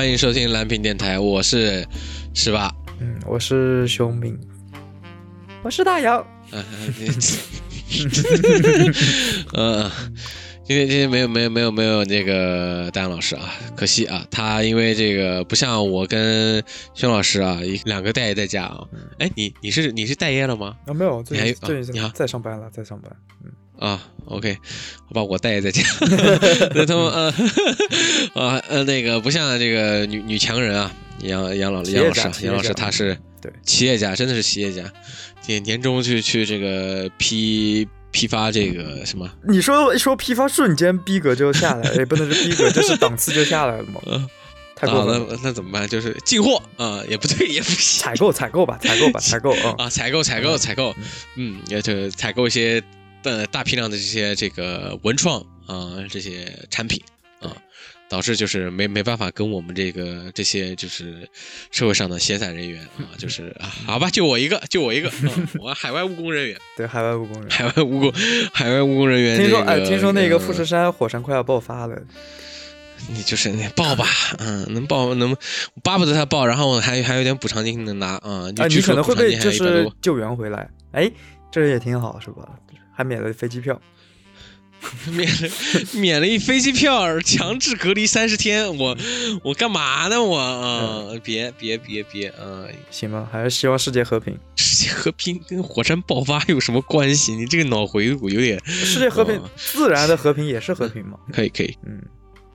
欢迎收听蓝屏电台，我是十八。嗯，我是熊敏，我是大姚。嗯，呃，今天今天没有没有没有没有那个大杨老师啊，可惜啊，他因为这个不像我跟熊老师啊，一两个待业在家啊。哎，你你是你是待业了吗？啊，没有，你还有最近你好在上班了，在上班。嗯，啊，OK，好吧，我带在家。那他们呃啊呃那个不像这个女女强人啊，杨杨老企业杨老师杨老师家他是对，企业家，真的是企业家，年年终去去这个批批发这个什么。你说一说批发，瞬间逼格就下来了，也不能是逼格，就是档次就下来了嘛。嗯太过啊，分了。那那怎么办？就是进货啊，也不对，也不行采购，采购吧，采购吧，采购啊。啊，采购采购采购，嗯，也就采购一些呃大批量的这些这个文创啊这些产品啊，导致就是没没办法跟我们这个这些就是社会上的闲散人员啊，就是啊，好吧，就我一个，就我一个，嗯我海外务工人员，对，海外务工人。海外务工海外务工人员这个，听说哎，听说那个富士呃山火山快要爆发了。你就是那报吧，嗯，能报能巴不得他报，然后还还有点补偿金能拿啊，你可能会被就是救援回来。哎，这也挺好，是吧？还免了飞机票。免了免了一飞机票，强制隔离三十天，我我干嘛呢？我啊、别别别别啊！行吧，还是希望世界和平。世界和平跟火山爆发有什么关系？你这个脑回路有点世界和平哦，自然的和平也是和平嘛。可以可以。嗯，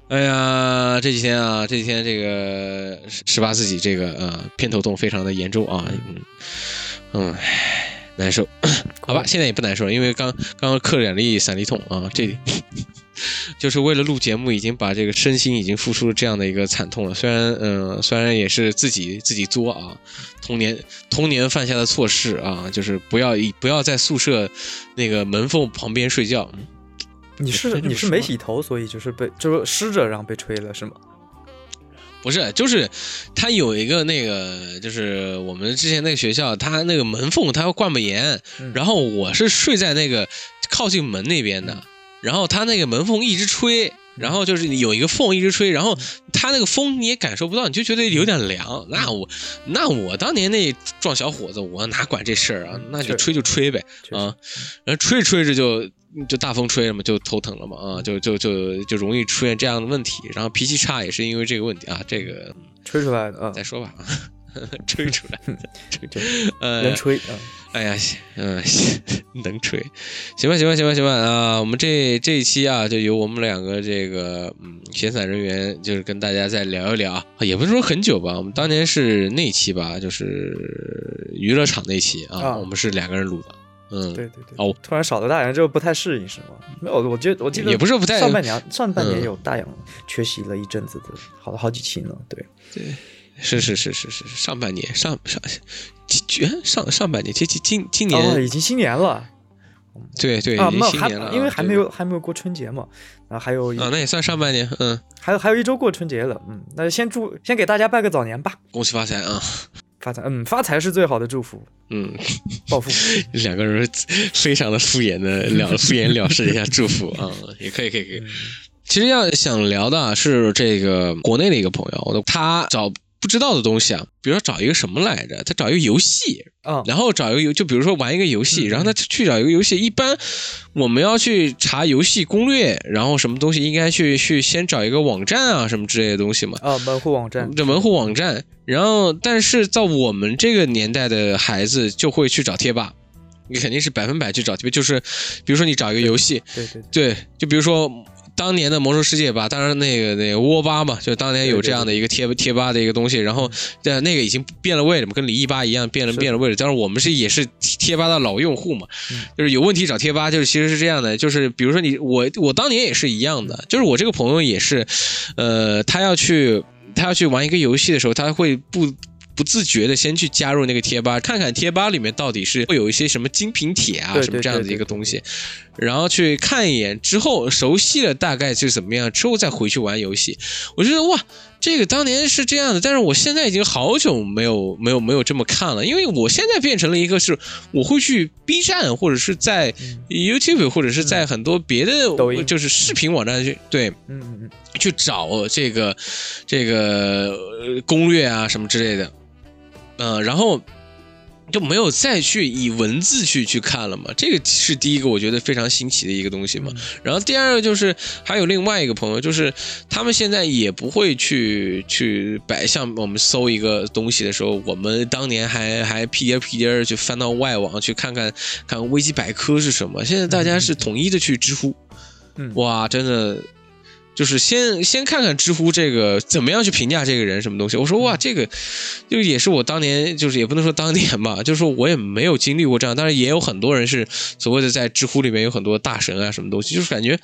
哎呀，这几天啊，这几天这个十十八自己这个呃偏头痛非常的严重啊，嗯嗯，唉难受。好吧，现在也不难受了，因为刚刚刚克两粒散利痛啊，这 就是为了录节目，已经把这个身心已经付出了这样的一个惨痛了。虽然嗯、呃虽然也是自己自己作啊，童年童年犯下的错事啊，就是不要一不要在宿舍那个门缝旁边睡觉。你是你是没洗头，所以就是被就是湿着然后被吹了是吗？不是，就是它有一个那个，就是我们之前那个学校，它那个门缝它要灌不严，嗯。然后我是睡在那个靠近门那边的，然后它那个门缝一直吹，然后就是有一个缝一直吹，然后它那个风你也感受不到，你就觉得有点凉。那我那我当年那壮小伙子，我哪管这事儿啊？那就吹就吹呗啊，然后吹着吹着就就大风吹了嘛，就头疼了嘛啊，就就就就容易出现这样的问题，然后脾气差也是因为这个问题啊，这个吹出来的啊再，说吧，吹出来，吹就呃能，吹啊。哎呀，嗯，行 能吹，行吧，行吧，行吧，行吧啊！我们这这一期啊，就由我们两个这个嗯闲散人员，就是跟大家再聊一聊啊，也不是说很久吧，我们当年是那期吧，就是娱乐场那期啊，啊我们是两个人录的，嗯，对对对。哦，突然少了大洋就不太适应是吗？没有，我觉得我记得也不是不太上半年上半年嗯有大洋缺席了一阵子的，好了好几期呢。对，对是是是是是上半年上上居上上半年，这今今今年、哦，已经新年了对对，啊，已经没有还因为还没有还没有过春节嘛，然后还有一啊，那也算上半年，嗯，还有还有一周过春节了，嗯，那先祝先给大家拜个早年吧，恭喜发财啊，发财，嗯，发财是最好的祝福，嗯。暴富，两个人非常的敷衍的了敷衍了事一下祝福啊，也可以可以可以。其实要想聊的啊是这个国内的一个朋友，他找不知道的东西啊，比如说找一个什么来着，他找一个游戏，啊，然后找一个游，就比如说玩一个游戏，嗯。然后他去找一个游戏，一般我们要去查游戏攻略，然后什么东西应该去去先找一个网站啊什么之类的东西嘛。啊，门户网站，这门户网站，然后但是在我们这个年代的孩子就会去找贴吧，你肯定是百分百去找贴吧，就是比如说你找一个游戏，对对对，对，就比如说当年的魔兽世界吧，当然那个那个窝吧嘛，就当年有这样的一个贴贴吧的一个东西，然后呃那个已经变了味了嘛，跟李毅吧一样变了变了味了。但是我们是也是贴吧的老用户嘛，嗯就是有问题找贴吧，就是其实是这样的，就是比如说你我我当年也是一样的，就是我这个朋友也是，呃，他要去他要去玩一个游戏的时候，他会不。不自觉的先去加入那个贴吧，看看贴吧里面到底是会有一些什么精品帖啊什么这样的一个东西，然后去看一眼之后熟悉了大概是怎么样，之后再回去玩游戏。我觉得哇，这个当年是这样的，但是我现在已经好久没有没有没有这么看了，因为我现在变成了一个是我会去 B 站或者是在 YouTube 或者是在很多别的就是视频网站去对。嗯嗯嗯，去找这个这个呃攻略啊什么之类的，嗯、然后就没有再去以文字去去看了嘛。这个是第一个我觉得非常新奇的一个东西嘛。然后第二个就是还有另外一个朋友，就是他们现在也不会去去摆，像我们搜一个东西的时候，我们当年还还屁颠屁颠儿去翻到外网去看看看维基百科是什么，现在大家是统一的去知乎。嗯哇，真的就是先先看看知乎这个怎么样去评价这个人什么东西。我说哇，这个就也是我当年就是也不能说当年吧，就是说我也没有经历过这样，但是也有很多人是所谓的在知乎里面有很多大神啊什么东西，就是感觉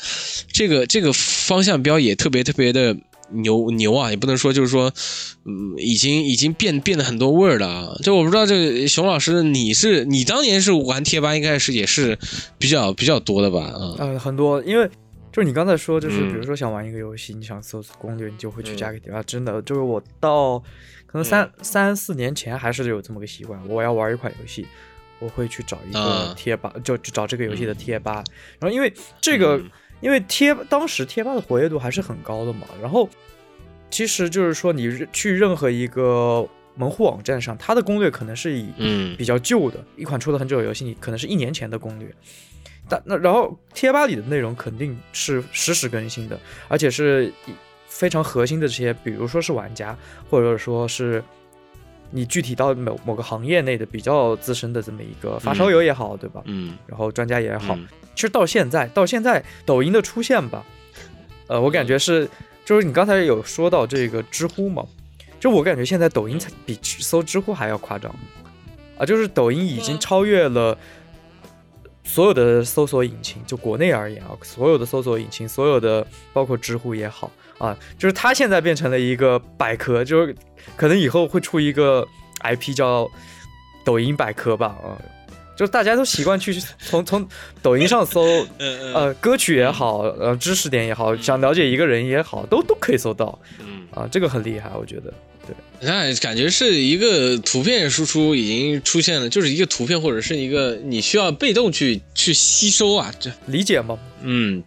这个这个方向标也特别特别的。牛牛啊，也不能说就是说，嗯，已经已经变变得很多味儿了啊。就我不知道这个熊老师，你是你当年是玩贴吧，应该是也是比较比较多的吧？啊，呃，很多，因为就是你刚才说，就是嗯比如说想玩一个游戏，你想搜索攻略，你就会去嗯加个贴吧。真的，就是我到可能三、三四年前还是有这么个习惯，我要玩一款游戏，我会去找一个啊贴吧，就就找这个游戏的贴吧。然后因为这个，嗯因为贴当时贴吧的活跃度还是很高的嘛，然后其实就是说你去任何一个门户网站上，它的攻略可能是以嗯比较旧的一款出了很久的游戏，你可能是一年前的攻略。但那然后贴吧里的内容肯定是实时更新的，而且是以非常核心的这些，比如说是玩家，或者说是你具体到某某个行业内的比较资深的这么一个发烧友也好，对吧？嗯。然后专家也好，嗯。其实到现在，到现在抖音的出现吧，呃，我感觉是，就是你刚才有说到这个知乎嘛，就我感觉现在抖音才比搜知乎还要夸张，啊，就是抖音已经超越了所有的搜索引擎，就国内而言啊，所有的搜索引擎，所有的包括知乎也好啊，就是它现在变成了一个百科，就是可能以后会出一个 IP 叫抖音百科吧，啊。就是大家都习惯去从从抖音上搜，呃呃，歌曲也好，呃，知识点也好，想了解一个人也好，都都可以搜到嗯，啊，这个很厉害，我觉得。那感觉是一个图片输出已经出现了，就是一个图片或者是一个你需要被动去去吸收啊，这理解吗？嗯。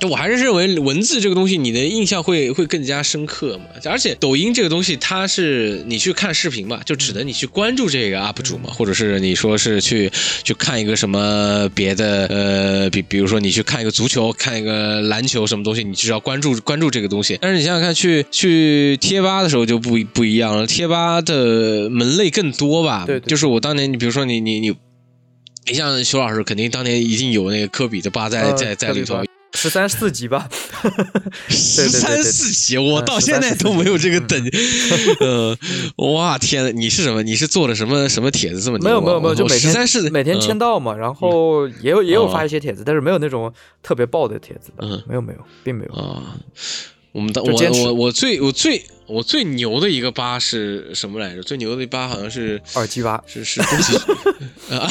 就我还是认为文字这个东西，你的印象会会更加深刻嘛。而且抖音这个东西，它是你去看视频嘛，就只能你去关注这个 UP 主嘛，或者是你说是去去看一个什么别的，呃，比比如说你去看一个足球，看一个篮球什么东西，你只要关注关注这个东西。但是你想想看，去去贴吧的时候就不不一样了，贴吧的门类更多吧。对对就是我当年，你比如说你你你。你像熊老师，肯定当年已经有那个科比的吧在呃在在里头十三四级吧，十三对四级，我嗯到现在都没有这个等级。呃，嗯哇天呐，你是什么？你是做了什么什么帖子这么没有没有没有，就每十三天是每天签嗯到嘛，然后也有也有哦。发一些帖子，但是没有那种特别爆的帖子的嗯，没有没有，并没有。啊。我们当我我我最我最我最牛的一个吧是什么来着？最牛的一吧好像是耳机吧，是是宫崎啊！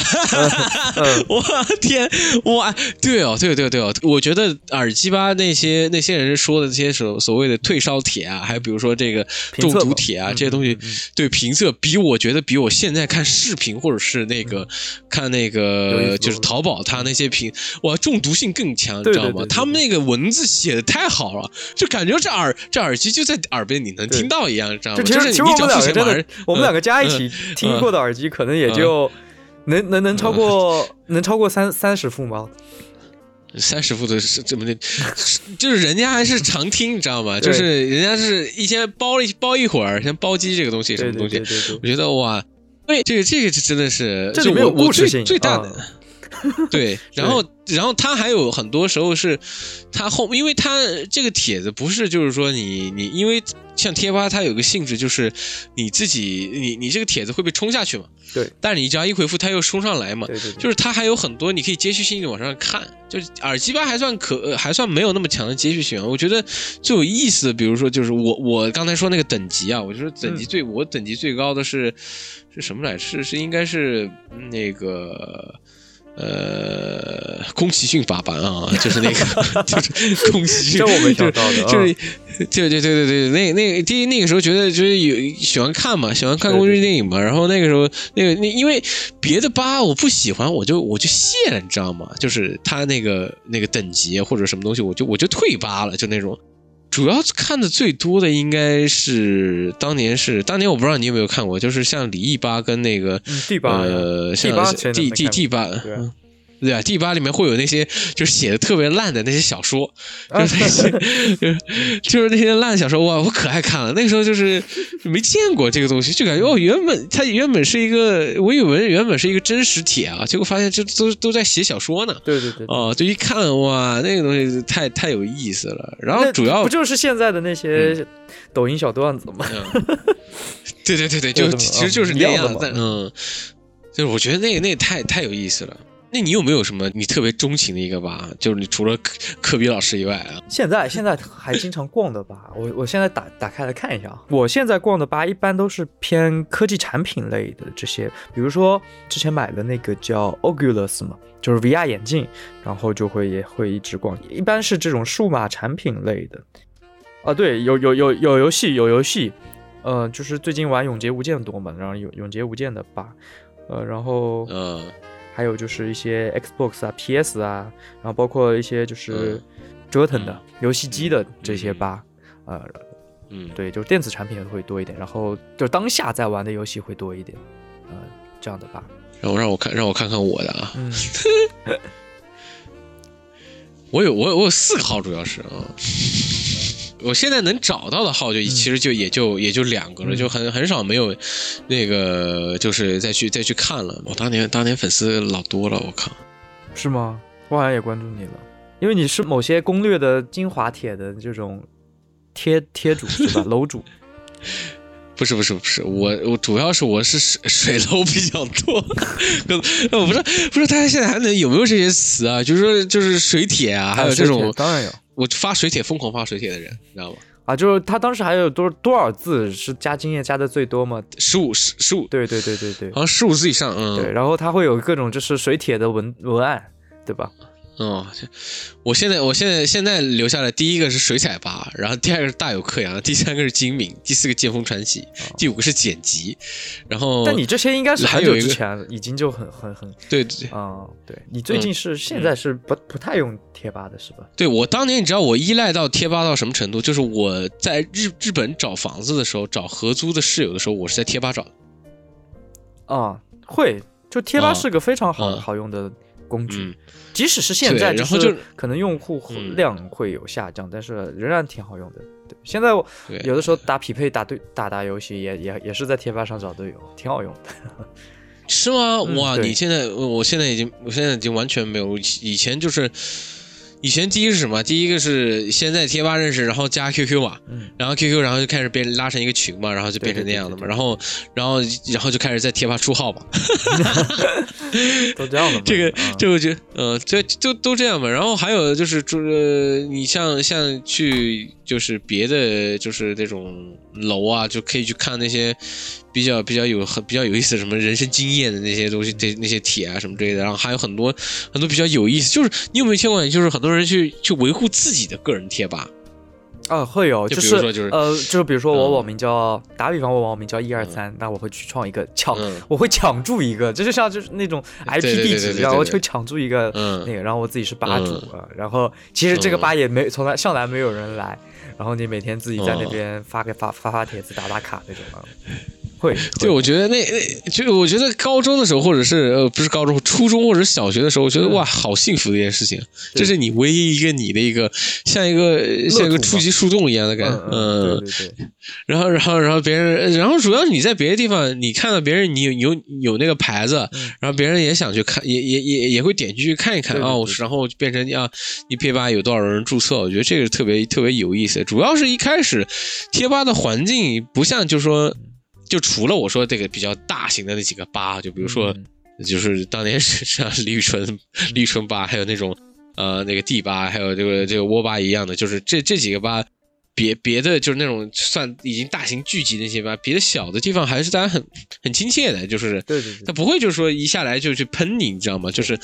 嗯我天，哇，对哦，对对对哦，我觉得耳机吧那些那些人说的这些所所谓的退烧帖啊，还有比如说这个中毒帖啊嗯这些东西对评测比我觉得比我现在看视频或者是那个看那个就是淘宝它那些评，哇，中毒性更强，你知道吗？他们那个文字写的太好了，就感觉这耳这耳机就在耳边你能对听到一样，知道吗？就其就实其实我们两个真的我们两个加一嗯起听过的耳机，可能也就能能能超过能超过三三十副吗？三十副的是这么的，就是人家还是常听，你知道吗？对就是人家是一天包一包一会儿，像包机这个东西什对么东西，我觉得哇，对这个这个是真的是，这里面我我最故事性最大的。啊 对，然后然后他还有很多时候是，他后，因为他这个帖子不是就是说你你，因为像贴吧它有个性质就是你自己你你这个帖子会被冲下去嘛，对，但是你只要一回复它又冲上来嘛，对对对，就是它还有很多你可以接续性的往上看，就是耳机吧还算可呃还算没有那么强的接续性啊。我觉得最有意思的，比如说就是我我刚才说那个等级啊，我就说等级最、我等级最高的是是什么来？是是应该是那个呃，宫崎骏法版啊，就是那个，就是宫崎骏，这我没想到的，就是，对对对对对，那那第一那个时候觉得就是有喜欢看嘛，喜欢看宫崎骏电影嘛，然后那个时候那个那因为别的吧我不喜欢，我就我就卸了，你知道吗？就是他那个那个等级或者什么东西，我就我就退吧了，就那种。主要看的最多的应该是当年是当年我不知道你有没有看过，就是像李毅八跟那个嗯第八呃像第第第八对啊，第八里面会有那些就是写的特别烂的那些小说，就是那些就 是就是那些烂小说，哇，我可爱看了。那个时候就是没见过这个东西，就感觉哦，原本它原本是一个，我以为原本是一个真实帖啊，结果发现这都都在写小说呢。对对对，对哦，就一看哇，那个东西太太有意思了。然后主要不就是现在的那些抖音小段子吗？嗯，对对对对，就 其实就是嗯那样的嗯，就是我觉得那个那个太太有意思了。那你有没有什么你特别钟情的一个吧？就是你除了科科比老师以外啊，现在现在还经常逛的吧？我我现在打打开来看一下啊，我现在逛的吧一般都是偏科技产品类的这些，比如说之前买的那个叫 Oculus 嘛，就是 VR 眼镜，然后就会也会一直逛，一般是这种数码产品类的。啊，对，有有有有游戏有游戏，呃，就是最近玩《永劫无间》多嘛，然后有《永劫无间》的吧，呃，然后嗯还有就是一些 Xbox 啊、PS 啊，然后包括一些就是嗯。折腾的、游戏机的这些吧，呃，嗯，对，就是电子产品会多一点，然后就当下在玩的游戏会多一点，呃，这样的吧，让我让我看让我看看我的啊，嗯，我有我有我有四个号，主要是啊。我现在能找到的号就其实就也就也就两个了，嗯就很很少没有那个就是再去再去看了。我当年当年粉丝老多了，我靠。是吗？我好像也关注你了，因为你是某些攻略的精华帖的这种贴贴主是吧？楼主，不是不是不是，我我主要是我是水水楼比较多，我不知道不知道大家现在还能有没有这些词啊？就是说就是水帖啊，还有这种当然有我发水帖疯狂发水帖的人，你知道吗？啊，就是他当时还有多多少字是加经验加的最多吗？十五十十五，对对对对对好像十五字以上，嗯，对，然后他会有各种就是水帖的文文案，对吧？哦，我现在我现在现在留下来第一个是水彩吧，然后第二个是大有克洋，第三个是精明，第四个剑锋传奇，第五个是剪辑，然后但你这些应该是很久之前已经就很很很对对啊、对你最近是、现在是不不太用贴吧的是吧？对，我当年你知道我依赖到贴吧到什么程度？就是我在日日本找房子的时候，找合租的室友的时候，我是在贴吧找的。啊、会，就贴吧啊是个非常好、嗯好用的工具。嗯，即使是现在，对然后就可能用户嗯量会有下降，但是仍然挺好用的。对，现在我，有的时候打匹配、打对打打游戏也也也是在贴吧上找队友，挺好用的。是吗？哇，嗯你现在我我现在已经我现在已经完全没有，以前就是。以前第一是什么？第一个是先在贴吧认识，然后加 QQ 嘛，嗯，然后 QQ，然后就开始变拉成一个群嘛，然后就变成那样的嘛，然后，然后，然后就开始在贴吧出号嘛 都这样的嘛。这个啊这个就呃，这就都这样嘛。然后还有就是，就是你像像去就是别的就是那种楼啊，就可以去看那些比较比较有很比较有意思的什么人生经验的那些东西，这那些帖啊什么之类的。然后还有很多很多比较有意思，就是你有没有见过？就是很多人去去维护自己的个人贴吧，啊，会有，就就是比如说就是呃，就比如说我嗯。网名叫，打比方我网名叫一二三，那我会去创一个抢，嗯。我会抢注一个，这就像就是那种 IP 地址一样，我就会抢注一个嗯。那个，然后我自己是吧主然后其实这个嗯。吧也没从来向来没有人来，然后你每天自己在那哦边发个发发发帖子打打卡那种啊，会，对，我觉得那那就我觉得高中的时候，或者是呃不是高中，初中或者小学的时候，我觉得嗯。哇，好幸福的一件事情，这是你唯一一个你的一个像一个像一个初级树洞一样的感觉，嗯嗯，对对对，然后然后然后别人，然后主要是你在别的地方，你看到别人你有有有那个牌子，嗯。然后别人也想去看，也也也也会点进去看一看啊，然后变成啊，你贴吧有多少人注册？我觉得这个特别特别有意思。主要是一开始贴吧的环境不像，就是说，就除了我说这个比较大型的那几个吧，就比如说，嗯就是当年是像李宇春、李宇春吧，还有那种呃那个 D 吧，还有这个这个窝吧一样的，就是这这几个吧。别别的就是那种算已经大型聚集那些吧，别的小的地方还是大家很很亲切的，就是对对对，他不会就是说一下来就去喷你，你知道吗？就是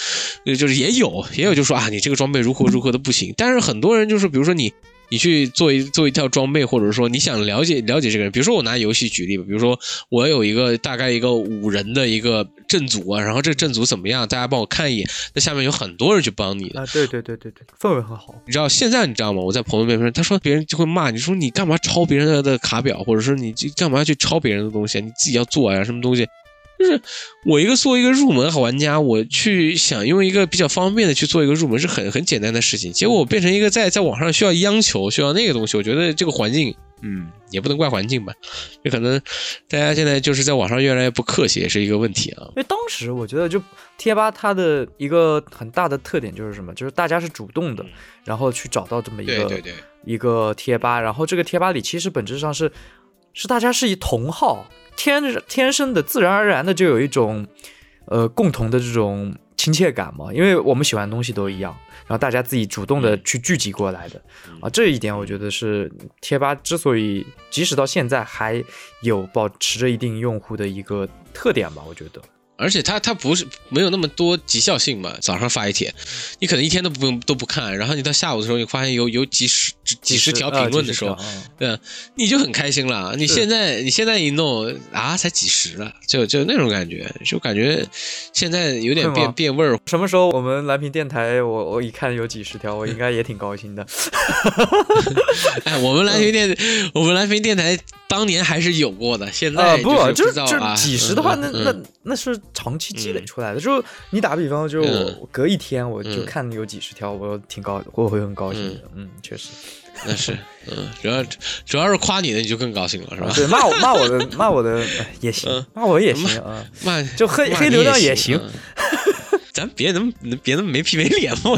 呃就是也有也有就说啊你这个装备如何如何的不行，但是很多人就是比如说你。你去做一做一套装备，或者说你想了解了解这个人，比如说我拿游戏举例吧，比如说我有一个大概一个五人的一个阵组啊，然后这个阵组怎么样，大家帮我看一眼，那下面有很多人去帮你的，啊，对对对对对，氛围很好。你知道现在你知道吗？我在朋友面前，他说别人就会骂你说你干嘛抄别人的的卡表，或者说你这干嘛去抄别人的东西啊？你自己要做呀，什么东西？就是我一个作为一个入门好玩家，我去想用一个比较方便的去做一个入门是很很简单的事情，结果我变成一个在在网上需要央求需要那个东西，我觉得这个环境，嗯，也不能怪环境吧，也可能大家现在就是在网上越来越不客气，也是一个问题啊。因为当时我觉得就贴吧它的一个很大的特点就是什么，就是大家是主动的，然后去找到这么一个对对对，一个贴吧，然后这个贴吧里其实本质上是是大家是以同好。天天生的自然而然的就有一种，呃，共同的这种亲切感嘛，因为我们喜欢的东西都一样，然后大家自己主动的去聚集过来的，啊，这一点我觉得是贴吧之所以即使到现在还有保持着一定用户的一个特点吧，我觉得。而且它它不是没有那么多极效性嘛？早上发一帖，你可能一天都不用都不看，然后你到下午的时候，你发现有有几十几十条评论的时候，对，你就很开心了。你现在你现在一弄啊，才几十了，就就那种感觉，就感觉现在有点变变味儿。什么时候我们蓝屏电台，我我一看有几十条，我应该也挺高兴的。哎，我们蓝屏电，我们蓝屏电台当年还是有过的，现在不就就几十的话，那那那是。长期积累出来的，就你打个比方，就我隔一天我就看有几十条，我挺高，我会很高兴的。嗯，确实，那是，嗯，主要主要是夸你的，你就更高兴了，是吧？对，骂我骂我的骂我的也行，骂我也行啊，骂就黑黑流量也行。咱别那么别那么没皮没脸嘛，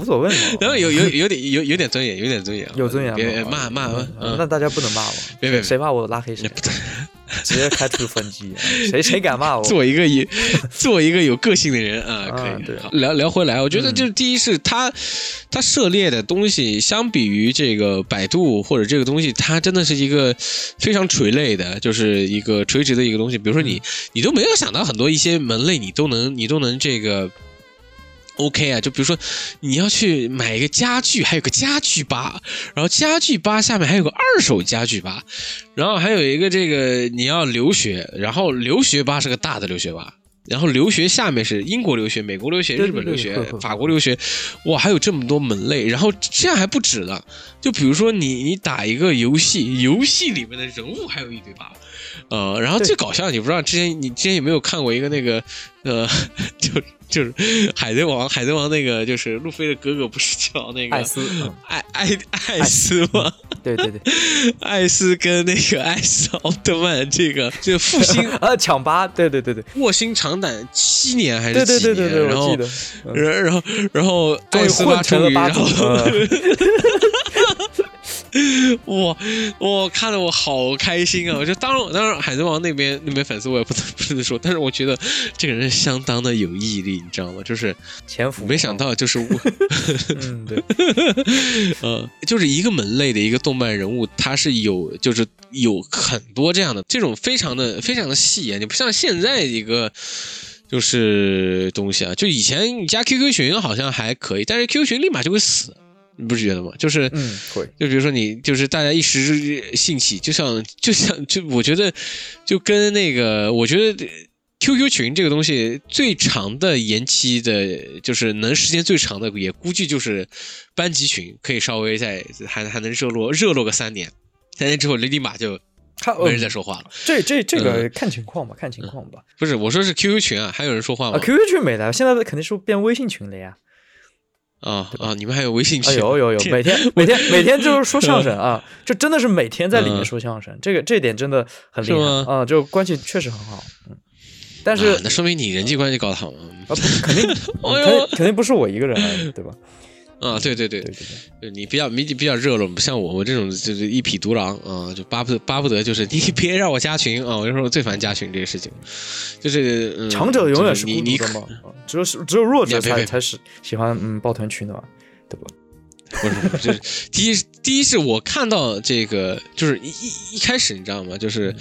无所谓嘛。然后有有有点有有点尊严，有点尊严，有尊严。别骂骂，那大家不能骂我，别别谁骂我拉黑谁。直接开除分机，谁谁敢骂我？做一个有做一个有个性的人啊，可以。聊聊回来，我觉得就是第一是他他涉猎的东西，相比于这个百度或者这个东西，它真的是一个非常垂类的，就是一个垂直的一个东西。比如说你你都没有想到很多一些门类，你都能你都能这个。OK 啊，就比如说你要去买一个家具，还有个家具吧，然后家具吧下面还有个二手家具吧，然后还有一个这个你要留学，然后留学吧是个大的留学吧，然后留学下面是英国留学、美国留学、日本留学、法国留学，哇，还有这么多门类，然后这样还不止呢，就比如说你你打一个游戏，游戏里面的人物还有一堆吧。呃，然后最搞笑，你不知道之前你之前有没有看过一个那个呃，就就是海贼王，海贼王那个就是路飞的哥哥不是叫那个艾斯，艾艾艾斯吗？对对对，艾斯跟那个艾斯奥特曼这个这个复兴呃 抢八，对对对对，卧薪尝胆七年还是几年？然后然然后然后艾斯混成了八然后。哇，我看得我好开心啊！我就当然当然，海贼王那边那边粉丝我也不能不能说，但是我觉得这个人相当的有毅力，你知道吗？就是潜伏，没想到就是我，嗯对，呃，就是一个门类的一个动漫人物，他是有就是有很多这样的这种非常的非常的细啊！你不像现在一个就是东西啊，就以前你加 QQ 群好像还可以，但是 QQ 群立马就会死。你不是觉得吗？就是，嗯，会，就比如说你，就是大家一时兴起，就像，就像，就我觉得，就跟那个，我觉得 QQ 群这个东西最长的延期的，就是能时间最长的，也估计就是班级群，可以稍微再还还能热络热络个三年，三年之后立马就没人再说话了。这这这个看情况吧，看情况吧。不是，我说是 QQ 群啊，还有人说话吗？QQ 群没了，现在肯定是变微信群了呀。啊啊！你们还有微信群？有有有，每天每天每天就是说相声啊，这真的是每天在里面说相声，这个这点真的很厉害啊，就关系确实很好。嗯，但是那说明你人际关系搞得好啊，肯定 肯定肯定不是我一个人，对吧？啊，对对对对对，你比较你比较热络，不像我，我这种就是一匹独狼啊，就巴不得巴不得就是你别让我加群啊！我就说我最烦加群这个事情，就是强者永远是你你只有只有弱者才才是喜欢嗯抱团取暖，对吧？不是不是，就是第一第一是我看到这个，就是一一一开始你知道吗？就是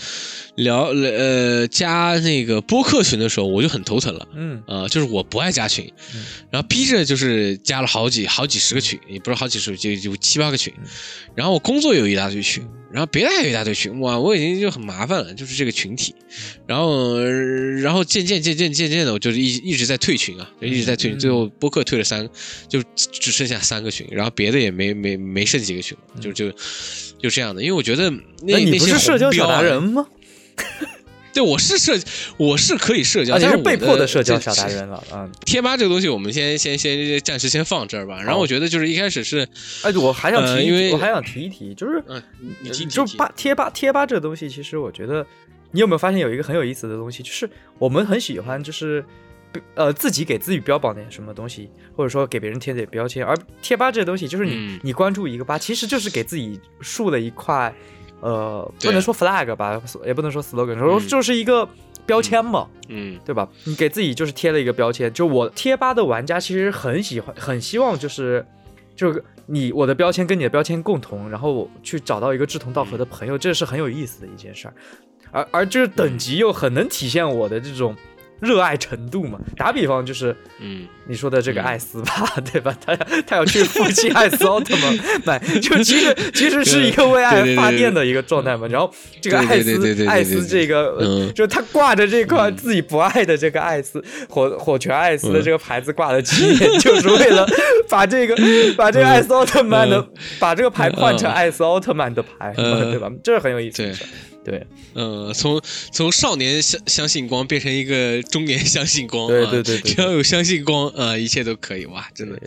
聊呃加那个播客群的时候，我就很头疼了。嗯呃，就是我不爱加群，嗯然后逼着就是加了好几好几十个群，也不是好几十，就就七八个群。然后我工作有一大堆群，然后别的还有一大堆群，哇，我已经就很麻烦了，就是这个群体。然后呃然后渐渐渐渐渐渐的，我就是一一直在退群啊，就一直在退群，嗯最后播客退了三，就只只剩下三个群，然后别的也没没没剩几个群了，就就就这样的。因为我觉得那那你不是社交达人吗？对，我是社，我是可以社交，啊，你但是被迫的社交小达人了啊！贴吧这个东西，我们先先先暂时先放这儿吧。然后我觉得就是一开始是，哎，我还想提一提，呃因为我还想提一提，就是嗯，你你提就提提吧贴吧贴吧这个东西，其实我觉得你有没有发现有一个很有意思的东西，就是我们很喜欢就是呃自己给自己标榜点什么东西，或者说给别人贴点标签，而贴吧这个东西就是你、嗯你关注一个吧，其实就是给自己竖了一块呃不能说 flag 吧，也不能说 slogan，说嗯就是一个标签嘛。嗯对吧？你给自己就是贴了一个标签，就我贴吧的玩家其实很喜欢，很希望就是，就是你我的标签跟你的标签共同，然后去找到一个志同道合的朋友，这是很有意思的一件事儿。而而就是等级又很能体现我的这种热爱程度嘛。打比方就是嗯。你说的这个嗯。艾斯吧，对吧？他他要去负气艾斯奥特曼 买，就其实其实是一个为爱发电的一个状态嘛。然后这个对艾斯艾斯这个，就他挂着这块嗯自己不爱的这个艾斯火火拳艾斯的嗯。这个牌子挂了七年，就是为了把这个 把这个艾斯奥特曼的嗯。把这个牌换成嗯艾斯奥特曼的牌，嗯。对吧？这是很有意思对的事儿。对呃，从从少年相相信光变成一个中年相信光，对啊对对对只要有相信光啊、呃一切都可以哇，真的，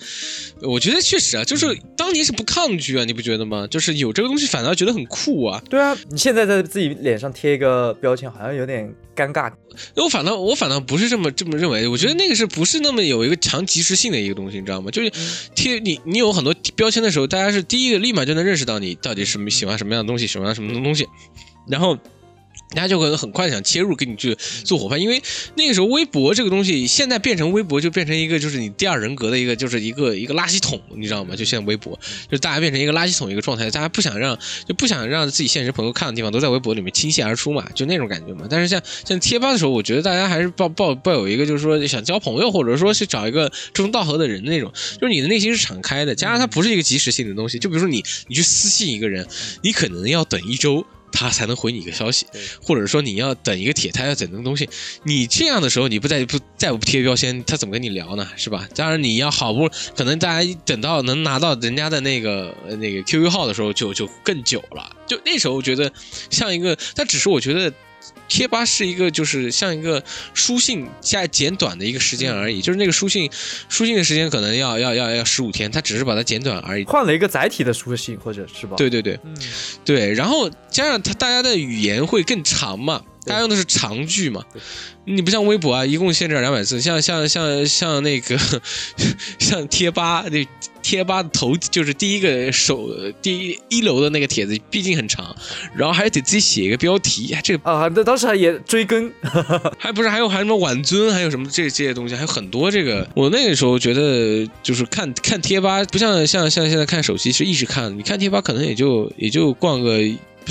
我觉得确实啊，就是当年是不抗拒啊，你不觉得吗？就是有这个东西，反倒觉得很酷啊。对啊，你现在在自己脸上贴一个标签，好像有点尴尬。我反倒我反倒不是这么这么认为，我觉得那个是不是那么有一个强及时性的一个东西，你知道吗？就是贴你你有很多标签的时候，大家是第一个立马就能认识到你到底什么喜欢什么样的东西，喜欢什么东西，然后。大家就可能很快想切入跟你去做伙伴，因为那个时候微博这个东西，现在变成微博就变成一个就是你第二人格的一个就是一个一个垃圾桶，你知道吗？就现在微博，就大家变成一个垃圾桶一个状态，大家不想让就不想让自己现实朋友看的地方都在微博里面倾泻而出嘛，就那种感觉嘛。但是像像贴吧的时候，我觉得大家还是抱抱抱有一个就是说想交朋友，或者说是找一个志同道合的人那种，就是你的内心是敞开的，加上它不是一个即时性的东西。就比如说你你去私信一个人，你可能要等一周。他才能回你一个消息，或者说你要等一个铁，他要等那个东西，你这样的时候你不再不再不贴标签，他怎么跟你聊呢？是吧？当然你要好不可能大家等到能拿到人家的那个呃那个 QQ 号的时候就就更久了，就那时候我觉得像一个，但只是我觉得。贴吧是一个，就是像一个书信加简短的一个时间而已，就是那个书信，书信的时间可能要要要要十五天，它只是把它简短而已。换了一个载体的书信，或者是吧？，对对对嗯，对，然后加上他大家的语言会更长嘛，对大家用的是长句嘛，你不像微博啊，一共限制两百字，像像像像那个 像贴吧那贴吧的头就是第一个首第一一楼的那个帖子，毕竟很长，然后还得自己写一个标题，哎这个啊，那当时还也追更，还不是还有还有什么晚尊，还有什么这这些东西，还有很多这个。我那个时候觉得就是看看贴吧，不像像像现在看手机是一直看，你看贴吧可能也就也就逛个。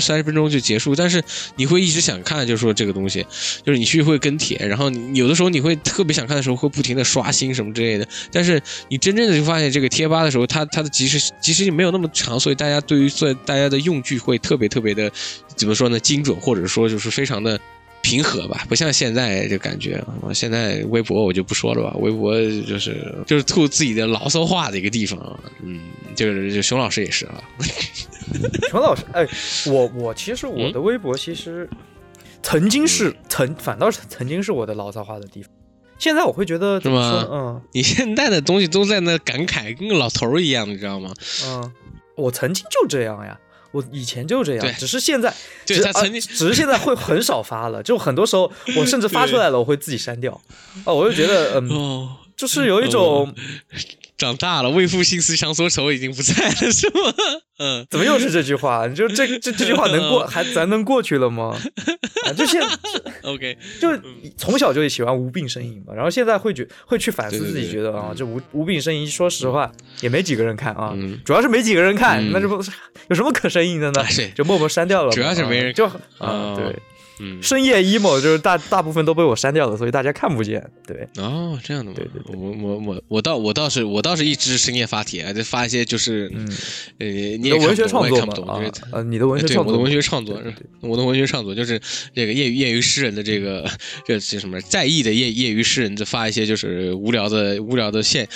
三十分钟就结束，但是你会一直想看，就是说这个东西，就是你去会跟帖，然后你有的时候你会特别想看的时候，会不停的刷新什么之类的。但是你真正的就发现这个贴吧的时候，它它的及时及时性没有那么长，所以大家对于做大家的用具会特别特别的怎么说呢，精准，或者说就是非常的平和吧，不像现在这感觉。我现在微博我就不说了吧，微博就是就是吐自己的牢骚话的一个地方啊。嗯，就是就熊老师也是啊。熊老师，哎，我我其实嗯我的微博其实曾经是曾反倒是曾经是我的牢骚话的地方，现在我会觉得怎么是吗说嗯你现在的东西都在那感慨，跟个老头儿一样，你知道吗？嗯，我曾经就这样呀。我以前就这样，只是现在，只啊对他曾经只是现在会很少发了，就很多时候我甚至发出来了，我会自己删掉。哦，我就觉得，嗯，哦，就是有一种，长大了，为赋新词强说愁已经不在了，是吗？嗯，怎么又是这句话？你就这这这句话能过，还咱能过去了吗？啊，就现 OK，就从小就喜欢无病呻吟嘛，然后现在会觉会去反思自己，觉得啊，这无无病呻吟，说实话也没几个人看啊，嗯主要是没几个人看，嗯那这不有什么可呻吟的呢？就默默删掉了，主要是没人啊就哦啊，对，嗯，深夜 emo 就是大大部分都被我删掉了，所以大家看不见。对，哦，这样的吗？对对对。我我我我倒我倒是我倒是一直深夜发帖啊，就发一些就是，嗯，呃，你你的文学创作嘛我也看不懂，啊你的文学创作，我的文学创作我的文学创作就是这个业余业余诗人的这个这这什么在意的业业余诗人，就发一些就是无聊的无聊的现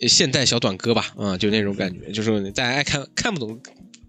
现代小短歌吧，啊，就那种感觉，就是大家爱看看不懂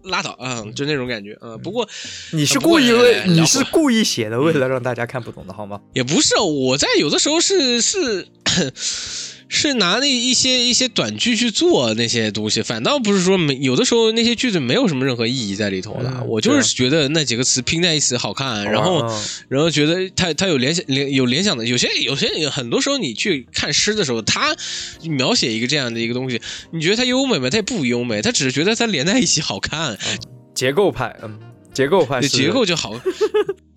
拉倒啊，就那种感觉嗯。不过你是故意为你是故意写的，为了让大家看不懂的好吗？也不是哦，我在有的时候是是 是拿那一些一些短句去做那些东西，反倒不是说没有的时候那些句子没有什么任何意义在里头的，嗯我就是觉得那几个词拼在一起好看，然后。啊然后觉得他他有联想联有联想的，有些有些很多时候你去看诗的时候，他描写一个这样的一个东西，你觉得它优美吗？它也不优美，他只是觉得它连在一起好看，结构派，嗯，结构派是结构就好。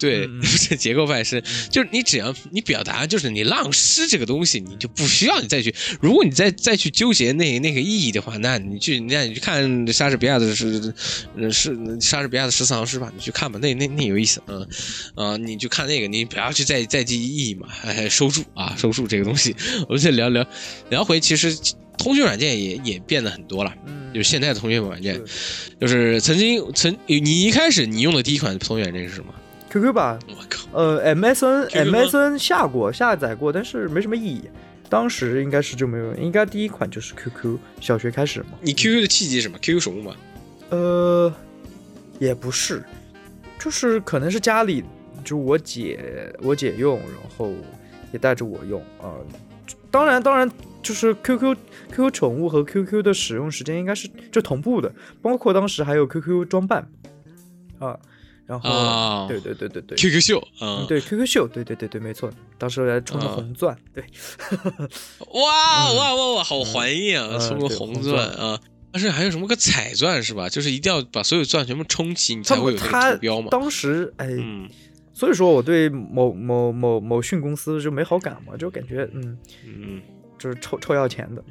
对，这结构派是，就是你只要你表达，就是你浪诗这个东西，你就不需要你再去，如果你再再去纠结那那个意义的话，那你去那你去看莎士比亚的是呃是莎士比亚的十四行诗吧，你去看吧，那那那有意思，嗯啊、你去看那个，你不要去再再记意义嘛，哎，收住啊，收住这个东西，我们再聊聊聊回，其实通讯软件也也变得很多了。嗯就是现在的通讯软件，就是曾经曾你一开始你用的第一款通讯软件是什么？QQ 吧，我靠，呃，MSN MSN 下过下载过，但是没什么意义。当时应该是就没有，应该第一款就是 QQ，小学开始嘛。你 QQ 的契机是什么？QQ 手物吗？呃，也不是，就是可能是家里就我姐我姐用，然后也带着我用啊、当然当然就是 QQ QQ 宠物和 QQ 的使用时间应该是就同步的，包括当时还有 QQ 装扮啊，然后、啊对对对对对。，QQ 秀对 QQ 秀，对对对对，没错，到时还充的啊红钻，对，哇哇 哇哇，好怀念啊！嗯充个红钻啊，但是还有什么个彩钻是吧？就是一定要把所有钻全部充齐，你才会有那个图标嘛。当时哎，嗯所以说我对某某某某讯公司就没好感嘛，就感觉嗯，嗯，就是臭臭要钱的。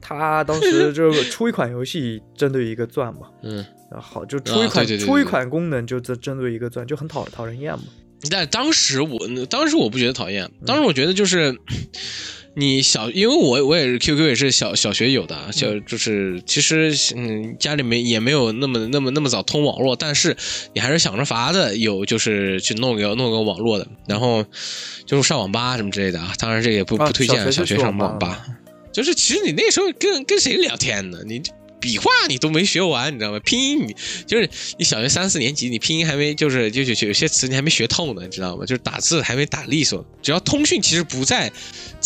他当时就出一款游戏针对一个钻嘛，嗯，然后好就出一啊款、出一款功能就针针对一个钻，就很讨讨人厌嘛。但当时我当时我不觉得讨嗯厌，当时我觉得就是。你小，因为我我也是 QQ 也是小小学有的啊，小就是其实嗯家里没也没有那么那么那么早通网络，但是你还是想着法子有就是去弄个弄个网络的，然后就是上网吧什么之类的啊，当然这个也不啊不推荐小学上网吧网吧，就是其实你那时候跟跟谁聊天呢？你笔画你都没学完，你知道吗？拼音你就是你小学三四年级，你拼音还没就是就就有些词你还没学透呢，你知道吗？就是打字还没打利索。只要通讯其实不在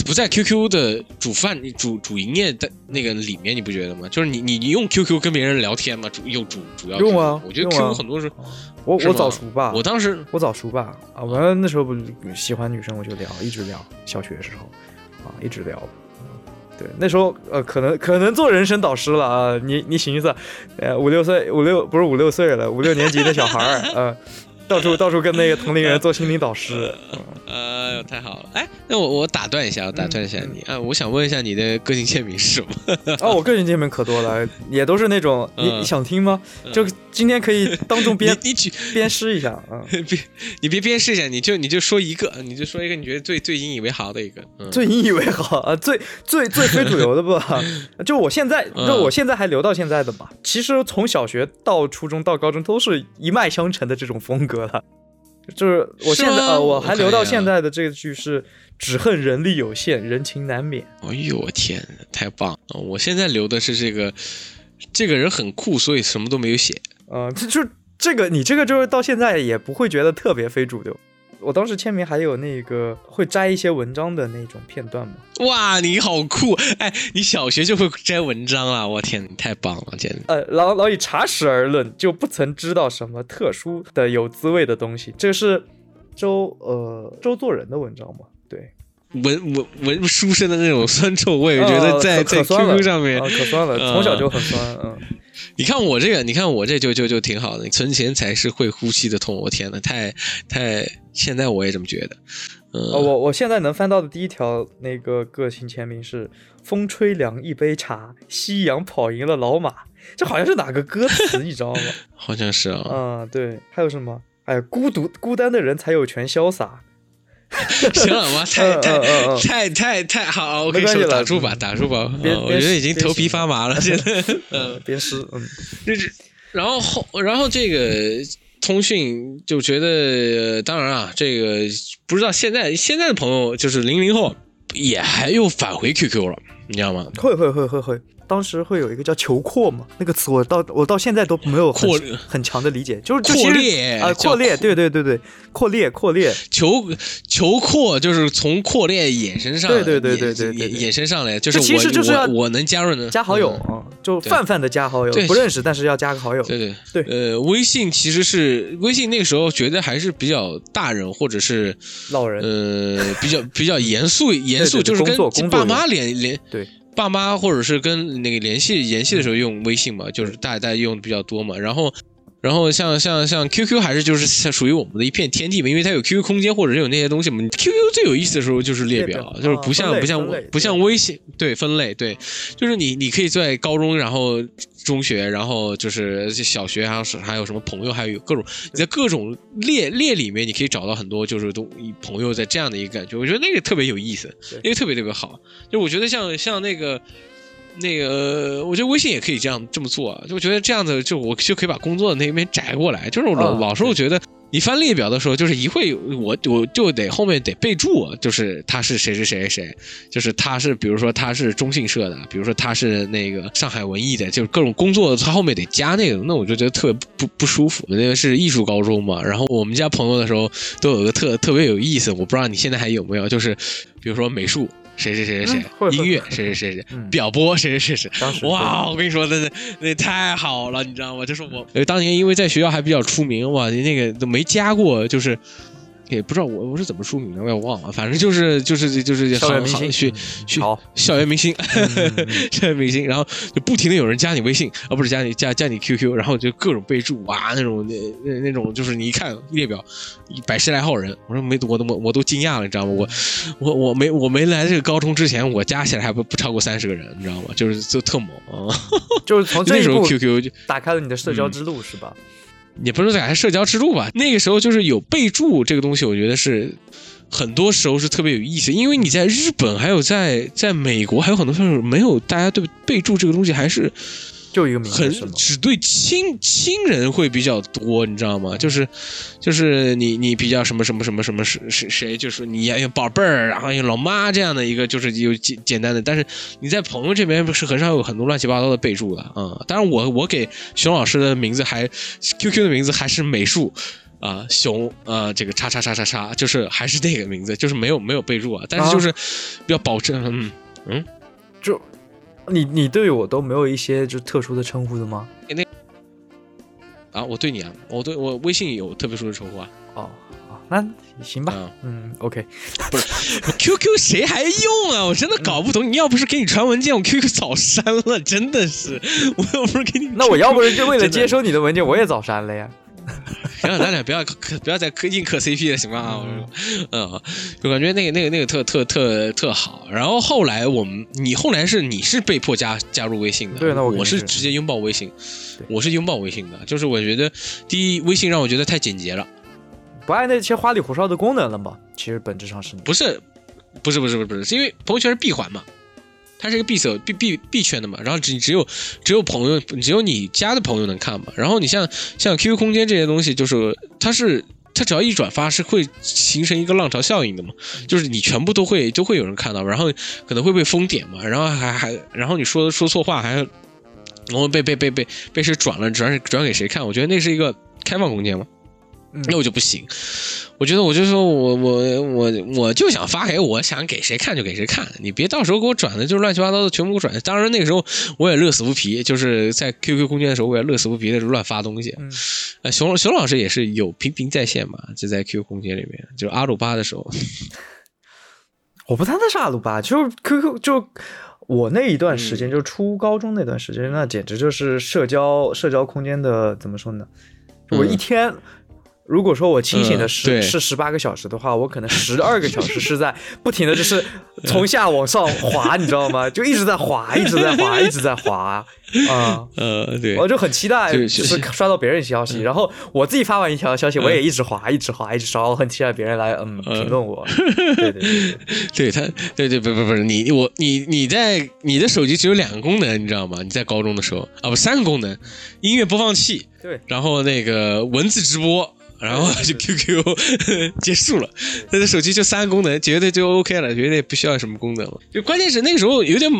不在 QQ 的主范主主营业的那个里面，你不觉得吗？就是你你你用 QQ 跟别人聊天嘛，主用主主要用啊我觉得 QQ 很多时候，我我早熟吧，我当时我早熟吧啊，我那时候不喜欢女生我就聊，一直聊，小学的时候啊一直聊。对，那时候呃，可能可能做人生导师了啊！你你寻思，呃，五六岁五六不是五六岁了，五六年级的小孩儿，呃，到处到处跟那个同龄人做心灵导师，嗯 哎呦太好了！哎，那我我打断一下，我打断一下你啊，我想问一下你的个性签名是什么？哦，我个人签名可多了，也都是那种你嗯你想听吗？就今天可以当众编 你你举鞭尸一下啊！别，你别编诗一下，你就你就说一个，你就说一个你觉得最最引以为豪的一个。嗯、最引以为豪啊，最最最非主流的吧？就我现在，嗯就我现在还留到现在的吧。其实从小学到初中到高中都是一脉相承的这种风格了。就是我现在呃，我还留到现在的这句是“只恨人力有限，人情难免哎呦我天，太棒了！我现在留的是这个，这个人很酷，所以什么都没有写。”。呃，这就这个你这个就是到现在也不会觉得特别非主流。我当时签名还有那个会摘一些文章的那种片段嘛。哇，你好酷！哎，你小学就会摘文章了，我天，你太棒了，简直！呃，老老以茶史而论，就不曾知道什么特殊的有滋味的东西。这是周呃周作人的文章嘛？对，闻闻闻书生的那种酸臭味，我觉得呃在在 QQ 上面啊，可酸了，从小就很酸，嗯。你看我这个，你看我这就就就挺好的。存钱才是会呼吸的痛，我天呐，太太，现在我也这么觉得。嗯，哦，我我现在能翻到的第一条那个个性签名是“风吹凉一杯茶，夕阳跑赢了老马”，这好像是哪个歌词，你知道吗？好像是啊。啊，对，还有什么？哎，孤独孤单的人才有权潇洒。行了，我太嗯太太太太好，我跟你说，打住吧，打住吧。我觉得已经头皮发麻了，现在。嗯，别撕，嗯，就是，然后后，然后这个通讯就觉得，呃当然啊，这个不知道现在现在的朋友就是零零后也还又返回 QQ 了，你知道吗？会会会会会。当时会有一个叫“求扩”嘛，那个词我到我到现在都没有很扩很强的理解，就是就扩其实列啊，叫扩列，对对对对，扩列扩列，求求扩就是从扩列衍生上来，对对对对衍对衍衍生上来，就是我实就是要我我能加入呢，加好友嗯。啊，就泛泛的加好友，不认识但是要加个好友。对对。对。呃，微信其实是微信那个时候觉得还是比较大人或者是老人。呃比较比较严肃 严肃，就是跟爸妈联联对爸妈或者是跟那个联系联系的时候用微信嘛，就是大家用的比较多嘛，然后。然后像像像 QQ 还是就是像属于我们的一片天地嘛，因为它有 QQ 空间或者是有那些东西嘛。QQ 最有意思的时候就是列表，就是不像不像不像微信对分类对，就是你你可以在高中然后中学然后就是小学还有是还有什么朋友还有各种你在各种列列里面你可以找到很多就是东朋友在这样的一个感觉，我觉得那个特别有意思，对那个特别特别好。就我觉得像像那个。那个，我觉得微信也可以这样这么做啊，就我觉得这样子，就我就可以把工作的那边摘过来。就是我老、啊老是我觉得，你翻列表的时候，就是一会我我就得后面得备注啊，就是他是谁谁谁谁谁，就是他是比如说他是中信社的，比如说他是那个上海文艺的，就是各种工作他后面得加那个，那我就觉得特别不不舒服。那个是艺术高中嘛，然后我们家朋友的时候都有个特特别有意思，我不知道你现在还有没有，就是比如说美术。谁谁谁谁谁音乐谁谁谁谁嗯，表播谁谁谁谁，哇，我跟你说，那那那太好了，你知道吗？就是我，呃，当年因为在学校还比较出名，哇，那个都没加过，就是也不知道我我是怎么出名的，我也忘了，反正就是就是就是校园明星行学嗯学好校园明星，校园明星，然后就不停的有人加你微信，啊，不是加你加加你 QQ，然后就各种备注，哇，那种那那那种就是你一看列表，一百十来号人，我说没我都我我都惊讶了，你知道吗？我我我没我没来这个高中之前，我加起来还不不超过三十个人，你知道吗？就是就特猛啊！就是从 这那时候 QQ 就打开了你的社交之路，是吧？也不是在社交之路吧，那个时候就是有备注这个东西，我觉得是很多时候是特别有意思，因为你在日本还有在在美国还有很多时候没有大家对备注这个东西还是就一个名字很？只对亲亲人会比较多，你知道吗？就是就是你你比较什么什么什么什么谁谁谁，就是你有宝贝儿，然后有老妈这样的一个，就是有简简单的，但是你在朋友这边是很少有很多乱七八糟的备注的啊、嗯。当然我我给熊老师的名字还 QQ 的名字还是美术。啊，熊啊，这个叉叉叉叉叉，就是还是那个名字，就是没有没有备注啊，但是就是要保证，嗯嗯，就你你对我都没有一些就特殊的称呼的吗？那啊，我对你啊，我对我微信有特别殊的称呼啊，哦，哦那行吧，啊嗯，OK，不是 QQ 谁还用啊？我真的搞不懂。你要不是给你传文件，我 QQ 早删了，真的是。我又不是给你，那我要不是就为了接收你的文件，我也早删了呀。行了，咱俩不要磕 不要再磕硬磕 CP 了，行吗？啊，嗯，就感觉那个那个那个特特特特好。然后后来我们，你后来是你是被迫加加入微信的，对那我是是直接拥抱微信，我是拥抱微信的。就是我觉得第一，微信让我觉得太简洁了，不爱那些花里胡哨的功能了嘛？其实本质上是你不是，不是不是不是不是，是因为朋友圈是闭环嘛，它是一个闭锁闭闭闭圈的嘛，然后只只有只有朋友只有你加的朋友能看嘛，然后你像像 QQ 空间这些东西，就是它是它只要一转发是会形成一个浪潮效应的嘛，就是你全部都会都会有人看到，然后可能会被封点嘛，然后还还然后你说说错话还然后被被被被被谁转了转转给谁看，我觉得那是一个开放空间嘛。嗯那我就不行，我觉得我就说我我我我就想发给我想给谁看就给谁看，你别到时候给我转的就乱七八糟的全部给我转。当然那个时候我也乐此不疲，就是在 QQ 空间的时候我也乐此不疲的乱发东西。嗯呃，熊熊老师也是有频频在线嘛，就在 QQ 空间里面，就是阿鲁巴的时候，我不单单是阿鲁巴，就 QQ 就我那一段时间，嗯就初高中那段时间，那简直就是社交社交空间的怎么说呢？我一嗯天。如果说我清醒的是、嗯是十八个小时的话，我可能十二个小时是在不停的就是从下往上滑，你知道吗？就一直在滑，一直在滑，一直在滑啊！呃，对，我就很期待，就就是是刷到别人消息，然后我自己发完一条消息，我也一直滑，一直滑，一直刷，我很期待别人来嗯评论我。对对对对，对 他，对对，不不不是你我你你在你的手机只有两个功能，你知道吗？你在高中的时候啊，不三个功能，音乐播放器，对，然后那个文字直播，然后就 QQ 结束了。他的手机就三个功能，绝对就 OK 了，绝对不需要什么功能了。就关键是那个时候有点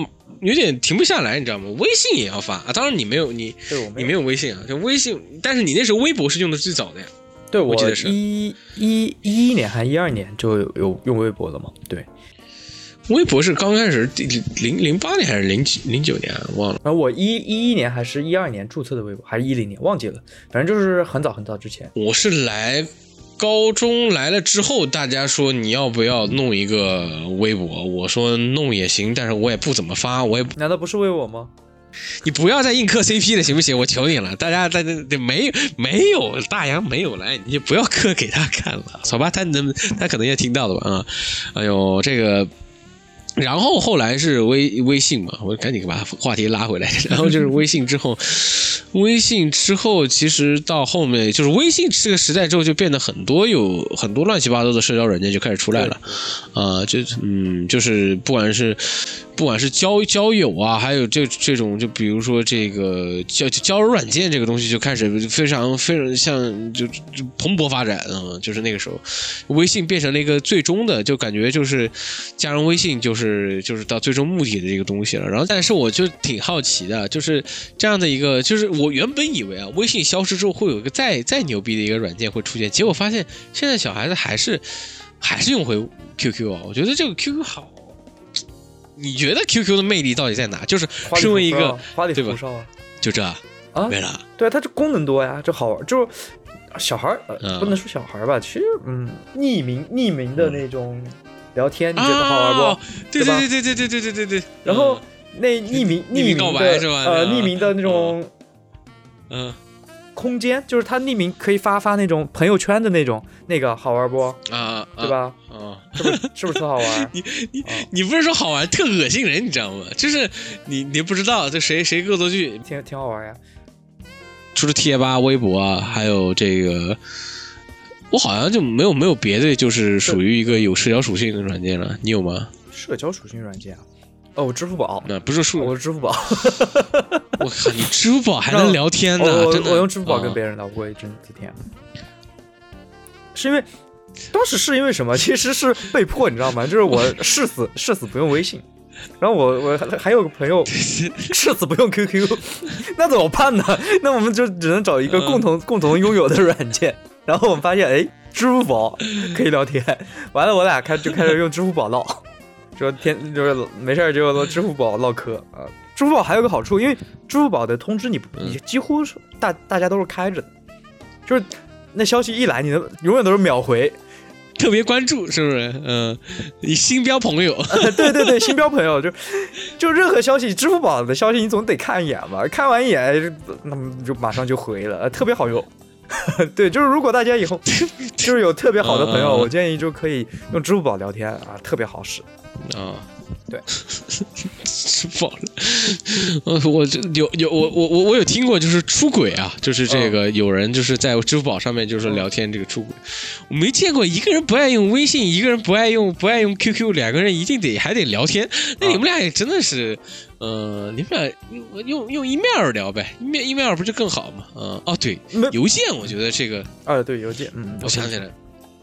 有点停不下来，你知道吗？微信也要发啊，当然你没有你你没有微信啊，就微信，但是你那时候微博是用的最早的呀。对我记得是一一一一年还一二年就有有用微博了嘛？对，微博是刚开始零零八年还是零几零九年啊忘了。然后我一一一年还是一二年注册的微博，还是一零年忘记了，反正就是很早很早之前。我是来高中来了之后，大家说你要不要弄一个微博？我说弄也行，但是我也不怎么发，我也难道不是为我吗？你不要再硬磕 CP 了，行不行？我求你了，大家大家没没有大洋没有来，你就不要磕给他看了，好吧？他能他可能也听到了吧？啊，哎呦，这个。然后后来是微微信嘛，我赶紧把话题拉回来。然后就是微信之后，微信之后其实到后面就是微信这个时代之后，就变得很多有很多乱七八糟的社交软件就开始出来了。啊，就嗯，就是不管是不管是交交友啊，还有这这种，就比如说这个交交友软件这个东西，就开始非常非常像就就蓬勃发展啊、嗯，就是那个时候，微信变成了一个最终的，就感觉就是加上微信就是就是到最终目的的这个东西了。然后，但是我就挺好奇的，就是这样的一个，就是我原本以为啊，微信消失之后会有一个再再牛逼的一个软件会出现，结果发现现在小孩子还是还是用回 QQ 啊，我觉得这个 QQ 好。你觉得 QQ 的魅力到底在哪？就是身为一个花里胡哨啊，就这啊没了，对，它这功能多呀，这好玩，就是小孩儿，呃嗯不能说小孩儿吧，其实嗯，匿名匿名的那种聊天，你觉得好玩不？哦对对对对对对对对对对对。然后那匿名匿名告白是吧匿名的那种嗯空间，就是他匿名可以发发那种朋友圈的那种，那个好玩不？啊，对？吧？啊，是不是是不是特好玩？你你啊你不是说好玩，特恶心人，你知道吗？就是你你不知道这谁谁恶作剧，挺挺好玩呀。除了贴吧、微博啊，还有这个，我好像就没有没有别的，就是属于一个有社交属性的软件了。你有吗？社交属性软件啊？哦，我支付宝，那不是数，我是支付宝，我靠，你支付宝还能聊天呢？我我真的，我用支付宝跟啊别人聊过一阵子天，是因为当时是因为什么？其实是被迫，你知道吗？就是我誓死 誓死不用微信，然后我我还还有个朋友 誓死不用 QQ，那怎么办呢？那我们就只能找一个共同、共同拥有的软件，然后我们发现，哎，支付宝可以聊天，完了我俩开就开始用支付宝唠，说天就是没事儿就用支付宝唠嗑啊。支付宝还有个好处，因为支付宝的通知你你几乎是大大家都是开着的，就是那消息一来，你能永远都是秒回。特别关注，是不是？嗯，你新标朋友，对 对对，新标朋友就就任何消息，支付宝的消息你总得看一眼吧，看完一眼，那么就马上就回了，呃特别好用。对，就是如果大家以后 就是有特别好的朋友，我建议就可以用支付宝聊天啊，特别好使。啊，对，支付宝，呃，我就有有我我我我有听过，就是出轨啊，就是这个有人就是在支付宝上面就是聊天这个出轨，我没见过一个人不爱用微信，一个人不爱用不爱用 QQ，两个人一定得还得聊天，那你们俩也真的是。呃，你们俩用用用 email 聊呗，email email 不就更好吗？嗯、哦对，邮件我觉得这个啊，对，邮件，嗯，我想起来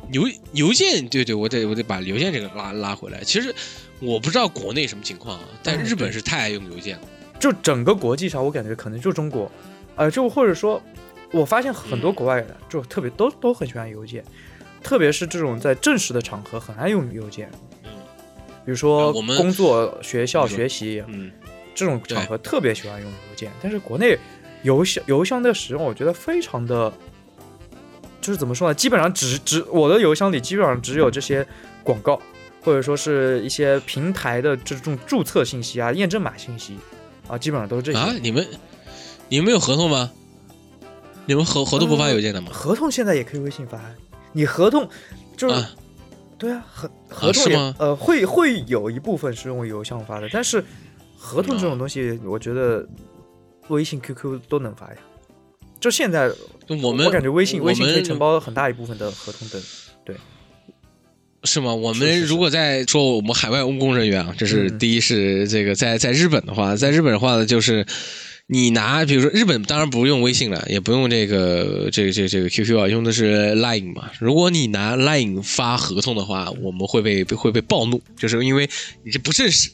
了，邮邮件，对对，我得我得把邮件这个拉拉回来。其实我不知道国内什么情况啊，但嗯日本是太爱用邮件了。就整个国际上，我感觉可能就中国，呃，就或者说，我发现很多国外的就特别都都很喜欢邮件，特别是这种在正式的场合很爱用邮件，嗯比如说啊我们工作、学校、学习嗯，这种场合特别喜欢用邮件，但是国内邮箱邮箱的使用，我觉得非常的，就是怎么说呢？基本上只只我的邮箱里基本上只有这些广告，或者说是一些平台的这种注册信息啊、验证码信息啊，基本上都是这些。啊，你们你们有合同吗？你们合合同不发邮件的吗？合同现在也可以微信发，你合同就是、啊对啊，合合同吗呃会会有一部分是用邮箱发的，但是合同这种东西，我觉得微信、QQ 都能发呀。就现在，我们我感觉微信微信可以承包很大一部分的合同的。对是吗？我们如果在说我们海外务工人员啊，这是嗯第一是这个在在日本的话，在日本的话呢，就是你拿比如说日本当然不用微信了，也不用这个这个这个这个 QQ 啊，用的是 Line 嘛。如果你拿 Line 发合同的话，我们会被会被暴怒，就是因为你这不正式，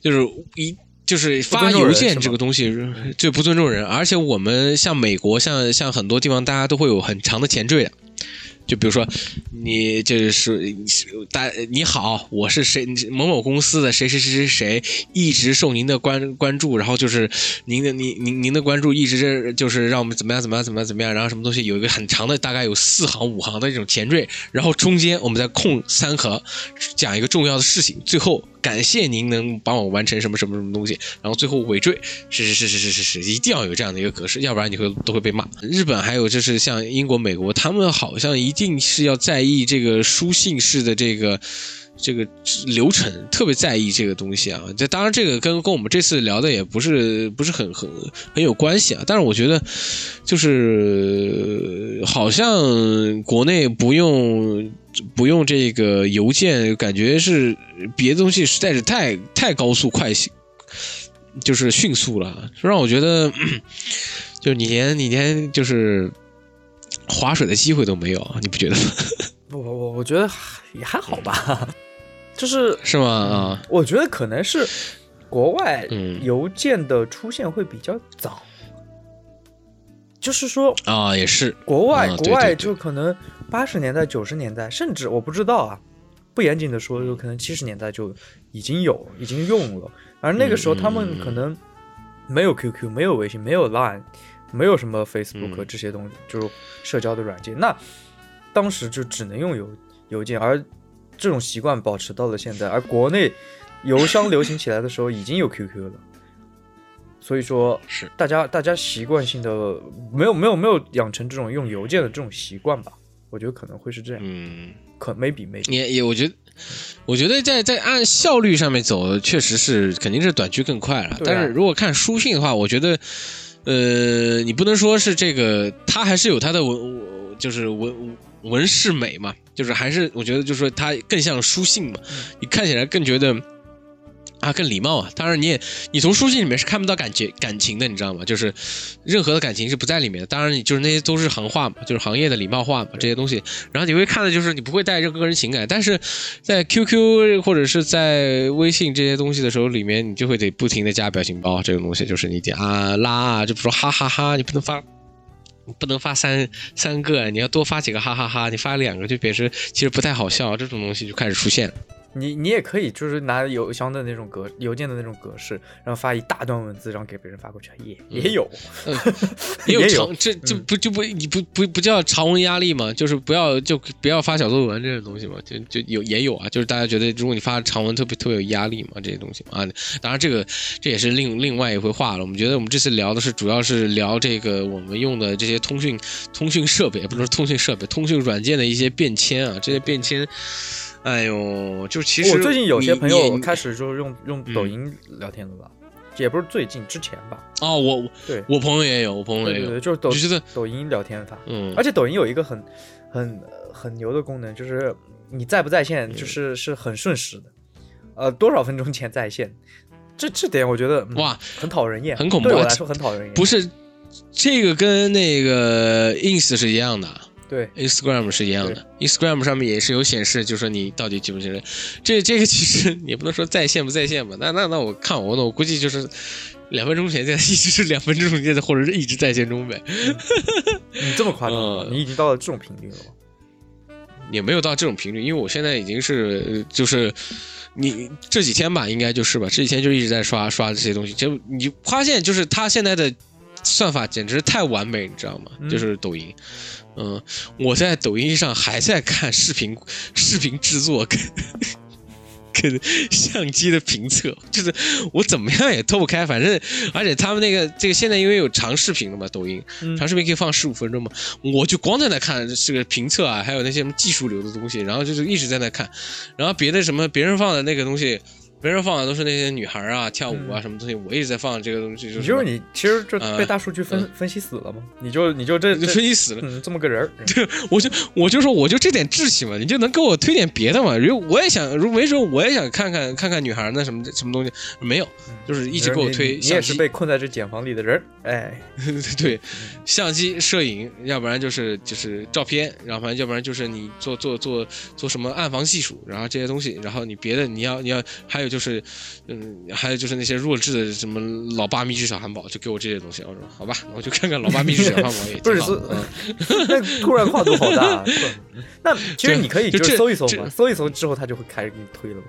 就是一。就是发邮件这个东西，最不尊重人，而且我们像美国，像像很多地方，大家都会有很长的前缀的，就比如说，你就是大你好，我是谁某某公司的谁谁谁谁谁，一直受您的关关注，然后就是您的您您您的关注一直就是让我们怎么样怎么样怎么样怎么样，然后什么东西有一个很长的大概有四行五行的这种前缀，然后中间我们再空三行讲一个重要的事情，最后感谢您能帮我完成什么什么什么东西，然后最后尾缀是是是是是是是，一定要有这样的一个格式，要不然你会都会被骂。日本还有就是像英国、美国，他们好像一定是要在意这个书信式的这个。这个流程特别在意这个东西啊，这当然这个跟跟我们这次聊的也不是不是很很很有关系啊，但是我觉得就是好像国内不用不用这个邮件，感觉是别的东西实在是太太高速快速，就是迅速了，让我觉得 就是你连你连就是划水的机会都没有，你不觉得吗？我我我觉得也还好吧，就是是吗？啊，我觉得可能是国外嗯。邮件的出现会比较早，就是说啊，也是，国外、国外就可能八十年代、九十年代，甚至我不知道啊，不严谨的说，有可能七十年代就已经有、已经用了，而那个时候嗯他们可能没有 QQ、没有微信、没有 Line、没有什么 Facebook 嗯。这些东西，就是社交的软件，那当时就只能用邮邮件，而这种习惯保持到了现在，而国内邮箱流行起来的时候已经有 QQ 了。所以说，是。大家大家习惯性的没有没有没有养成这种用邮件的这种习惯吧？我觉得可能会是这样，嗯。可 maybe maybe 也也，我觉得，我觉得在在按效率上面走，确实是肯定是短剧更快了。啊但是如果看书信的话，我觉得，呃，你不能说是这个，它还是有它的文，就是文文饰美嘛，就是还是我觉得就是说它更像书信嘛，你看起来更觉得。啊，更礼貌啊！当然，你也你从书信里面是看不到感觉感情的，你知道吗？就是任何的感情是不在里面的。当然，你就是那些都是行话嘛，就是行业的礼貌话嘛，这些东西。然后你会看的就是你不会带任何个人情感，但是在 QQ 或者是在微信这些东西的时候，里面你就会得不停的加表情包，这个东西就是你得啊拉啊，就比如说哈哈哈你不能发。不能发三三个，你要多发几个哈哈哈你发两个就表示其实不太好笑，这种东西就开始出现。你你也可以就是拿邮箱的那种格邮件的那种格式，然后发一大段文字，然后给别人发过去，也也有，也有 也有长，这这不就不你不不不叫长文压力吗？就是不要就不要发小作文这种东西嘛，就就有也有啊，就是大家觉得如果你发长文特别特别有压力嘛，这些东西嘛啊，当然这个这也是另另外一回话了。我们觉得我们这次聊的是主要是聊这个我们用的这些通讯通讯设备，不是通讯设备，通讯软件的一些变迁啊，这些变迁。哎呦，就其实我最近有些朋友开始就是用用嗯。抖音聊天了吧，也不是最近之前吧，哦，我对。我朋友也有，我朋友也有，对对对，就是抖我觉得抖音聊天法，嗯，而且抖音有一个很很很牛的功能，就是你在不在线，就是是很瞬时的，呃，多少分钟前在线，这这点我觉得、嗯哇，很讨人厌，很恐怖啊对我来说很讨人厌。不是这个跟那个 ins 是一样的。对，Instagram 是一样的，Instagram 上面也是有显示，就说你到底记不记得。这这个其实也不能说在线不在线吧，那那那我看我那我估计就是两分钟前在，一直是两分钟前在，或者是一直在线中呗，你这么夸张吗，嗯你已经到了这种频率了吗？也没有到这种频率，因为我现在已经是呃就是你这几天吧，应该就是吧，这几天就一直在刷刷这些东西，就你发现就是它现在的算法简直太完美，你知道吗？嗯就是抖音。嗯，我在抖音上还在看视频，视频制作跟跟相机的评测，就是我怎么样也脱不开。反正而且他们那个这个现在因为有长视频了嘛，抖音嗯长视频可以放十五分钟嘛，我就光在那看这个评测啊，还有那些什么技术流的东西，然后就是一直在那看，然后别的什么别人放的那个东西。别人放的都是那些女孩啊、跳舞啊嗯什么东西，我一直在放这个东西，就是你是就是你，其实就呃被大数据分、分析死了嘛？你就你就这这分析死了。嗯这么个人儿，我就我就说我就这点志气嘛，你就能给我推点别的嘛？如果我也想，如没准我也想看看看看女孩那什么什么东西，没有，就是一直给我推你你，也是被困在这茧房里的人儿，哎，对，相机、摄影，要不然就是就是照片，然后反正要不然就是你做做做做什么暗房技术，然后这些东西，然后你别的你要你要还有就是，嗯，还有就是那些弱智的什么老爸秘制小汉堡，就给我这些东西。我说好吧，我就看看老爸秘制小汉堡也 不是挺好的。是 嗯那突然跨度好大、啊。那其实你可以就搜一搜嘛，搜一搜之后，他就会开始给你推了嘛。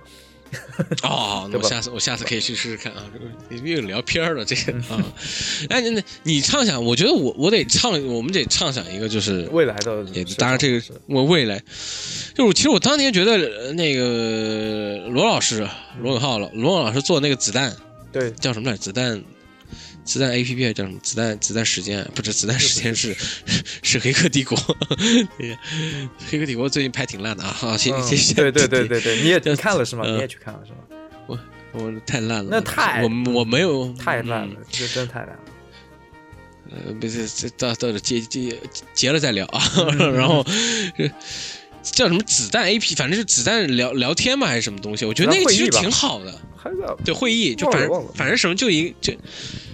哦，那我下次我下次可以去试试看啊！这个又聊偏儿了，这个啊，哎，那那你畅想，我觉得我我得畅，我们得畅想一个，就是未来的也当然这个是我未来，就是我其实我当年觉得呃那个罗老师罗永浩老罗永老师做那个子弹对叫什么来着？子弹子弹 A P P 叫什么？子弹子弹时间不是子弹时间是是黑客帝国，那个黑客帝国最近拍挺烂的啊！好，谢嗯谢谢，对对对对对，你也看了是吗？嗯你也去看了是吗？我我太烂了，那太我我没有太烂了嗯，这真太烂了。呃，不是，这到到结结结了再聊啊。嗯 然后这叫什么子弹 A P，反正是子弹聊聊天嘛，还是什么东西？我觉得那个其实挺好的。对，会议就反正反正什么就一就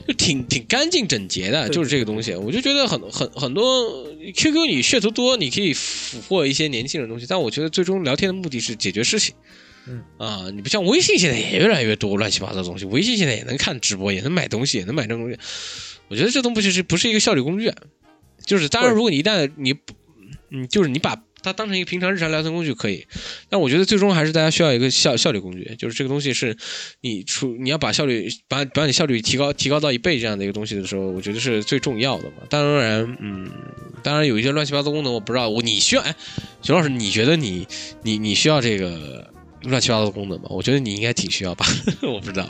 就挺挺干净整洁的，就是这个东西。我就觉得很很很多 Q Q 你噱头多，你可以俘获一些年轻人的东西，但我觉得最终聊天的目的是解决事情。嗯啊，你不像微信现在也越来越多乱七八糟的东西，微信现在也能看直播，也能买东西，也能买这种东西。我觉得这东西是不是一个效率工具啊？就是当然，如果你一旦你不嗯，就是你把它当成一个平常日常聊天工具可以，但我觉得最终还是大家需要一个效效率工具，就是这个东西是你出你要把效率把把你效率提高提高到一倍这样的一个东西的时候，我觉得是最重要的嘛。当然，嗯，当然有一些乱七八糟功能我不知道，我你需要哎，熊老师，你觉得你你你需要这个乱七八糟的功能吗？我觉得你应该挺需要吧，我不知道。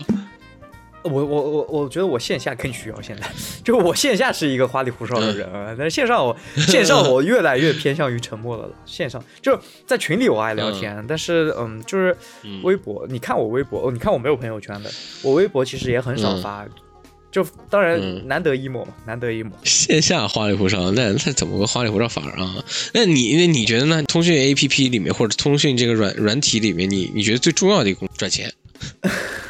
我我我我觉得我线下更需要现在，就我线下是一个花里胡哨的人啊，但是线上我 线上我越来越偏向于沉默了了。线上就是在群里我爱聊天，但是嗯，就是嗯微博，你看我微博，哦，你看我没有朋友圈的，我微博其实也很少嗯发，就当然嗯难得一抹嘛，难得一抹。线下花里胡哨，那那怎么个花里胡哨法啊？那你那你觉得呢？通讯 A P P 里面或者通讯这个软软体里面，你你觉得最重要的一个功赚钱？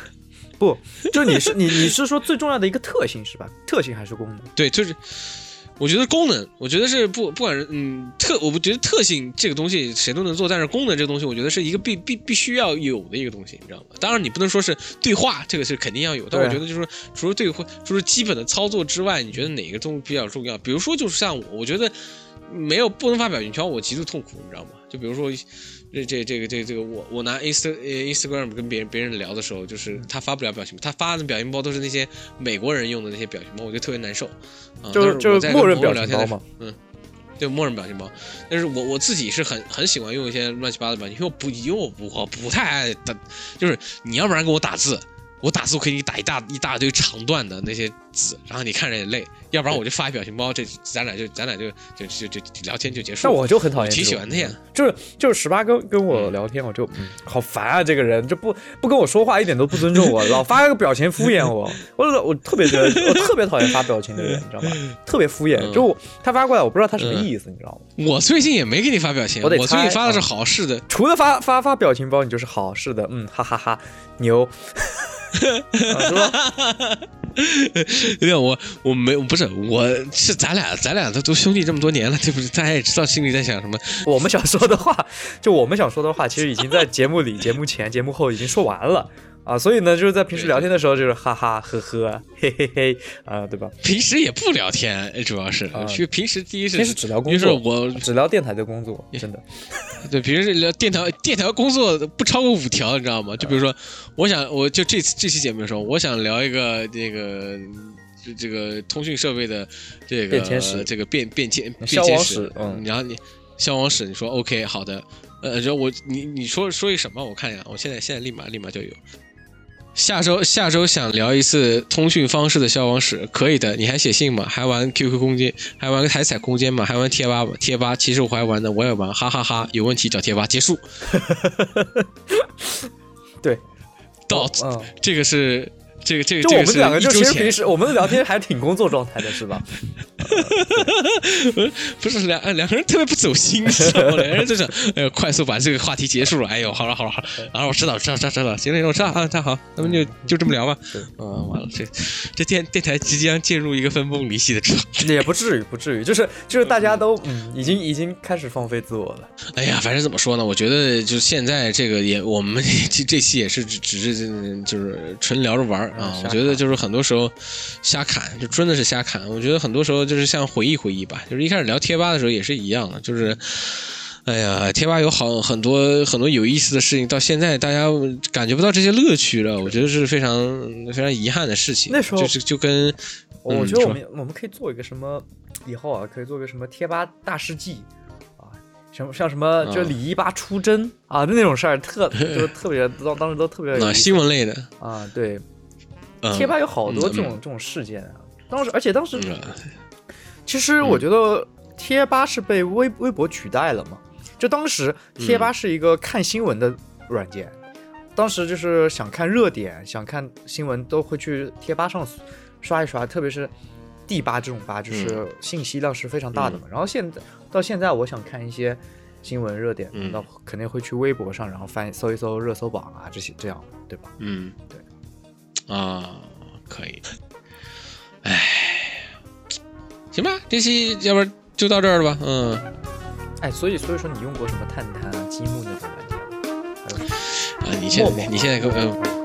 不，就你是你你是说最重要的一个特性是吧？特性还是功能？对，就是我觉得功能，我觉得是不不管是嗯特，我不觉得特性这个东西谁都能做，但是功能这个东西，我觉得是一个必必必须要有的一个东西，你知道吗？当然你不能说是对话，这个是肯定要有，但我觉得就是除了对话，除了基本的操作之外，你觉得哪个东西比较重要？比如说就是像我，我觉得没有不能发表情包，我极度痛苦，你知道吗？就比如说。这这这个这个这个我我拿 Insta 呃 Instagram 跟别人别人聊的时候，就是他发不了表情包，他发的表情包都是那些美国人用的那些表情包，我觉得特别难受。啊、就是就是默认表情包聊天的时候嘛。对默认表情包，但是我我自己是很很喜欢用一些乱七八糟的表情，因为我不因为我不我不太爱打，就是你要不然给我打字，我打字我可以给你打一大一大堆长段的那些字，然后你看着也累，要不然我就发一表情包，这咱俩就咱俩就就就就就聊天就结束了。但我就很讨厌，挺喜欢那样就是就是十八跟跟我聊天，我就嗯，好烦啊！这个人就不不跟我说话，一点都不尊重我，老发个表情敷衍我，我我特别觉得我特别讨厌发表情的人，你知道吧？特别敷衍，嗯就我他发过来，我不知道他什么意思，你知道吗？我最近也没给你发表情，我我最近发的是啊好事的，除了发发发表情包，你就是好事的，嗯，哈哈哈牛，啊 是吧？对，我我没不是我是咱俩咱俩都都兄弟这么多年了，对不对？大家也知道心里在想什么。我们想说的话，就我们想说的话，其实已经在节目里、节目前、节目后已经说完了啊。所以呢，就是在平时聊天的时候，就是哈哈呵呵，嘿嘿嘿啊，对吧？平时也不聊天，主要是啊去平时第一是平时只聊工就是作，我只聊电台的工作，真的。对，平时聊电台电台工作不超过五条，你知道吗？就比如说，我想我就这次这期节目的时候，我想聊一个这个就这个通讯设备的这个这个变变迁变消迁史，嗯然后你。消亡史，你说 OK 好的，呃，然后我你你说说一什么？我看一下，我现在现在立马立马就有。下周下周想聊一次通讯方式的消亡史，可以的。你还写信吗？还玩 QQ 空间？还玩海彩空间吗？还玩贴吧吗？贴吧其实我还玩的，我也玩，哈哈哈有问题找贴吧。结束。对，到哦，这个是这个这个就这个是我们两个，就其实平时我们的聊天还挺工作状态的，是吧？不是两两个人特别不走心，你知道吗？两个人就是哎呦快速把这个话题结束了。哎呦，好了好了好了，然后我知道知道知道知道，行了行了，我知道啊，那好，那么就就这么聊吧。嗯，完了，这这电电台即将进入一个分崩离析的状态。也不至于，不至于，就是就是大家都嗯，已经已经开始放飞自我了。哎呀，反正怎么说呢？我觉得就现在这个也，我们 这这期也是只只是就是纯聊着玩儿啊。嗯我觉得就是很多时候瞎侃，就真的是瞎侃。我觉得很多时候就是像回忆回忆吧，就是一开始聊贴吧的时候也是一样的，就是。哎呀，贴吧有好很多很多有意思的事情，到现在大家感觉不到这些乐趣了，我觉得是非常非常遗憾的事情。那时候就是就跟嗯我觉得我们我们可以做一个什么，以后啊，可以做个什么贴吧大事记啊，什么像什么就嗯李一吧出征啊的那种事儿，特 就是特别当当时都特别有啊新闻类的，啊，对，嗯贴吧有好多嗯这种这种事件啊。当时而且当时嗯。其实我觉得贴吧是被微微博取代了嘛，就当时贴吧是一个看新闻的软件，当时就是想看热点、想看新闻都会去贴吧上刷一刷，特别是地吧这种吧，就是信息量是非常大的嘛。然后现在到现在，我想看一些新闻热点，嗯。那肯定会去微博上，然后翻搜一搜热搜榜啊这些这样，对吧？嗯，对，啊，可以。哎，行吧，这期要不然就到这儿了吧？嗯，哎，所以所以说你用过什么探探啊、积木那种软件啊，你现在你现在给我，呃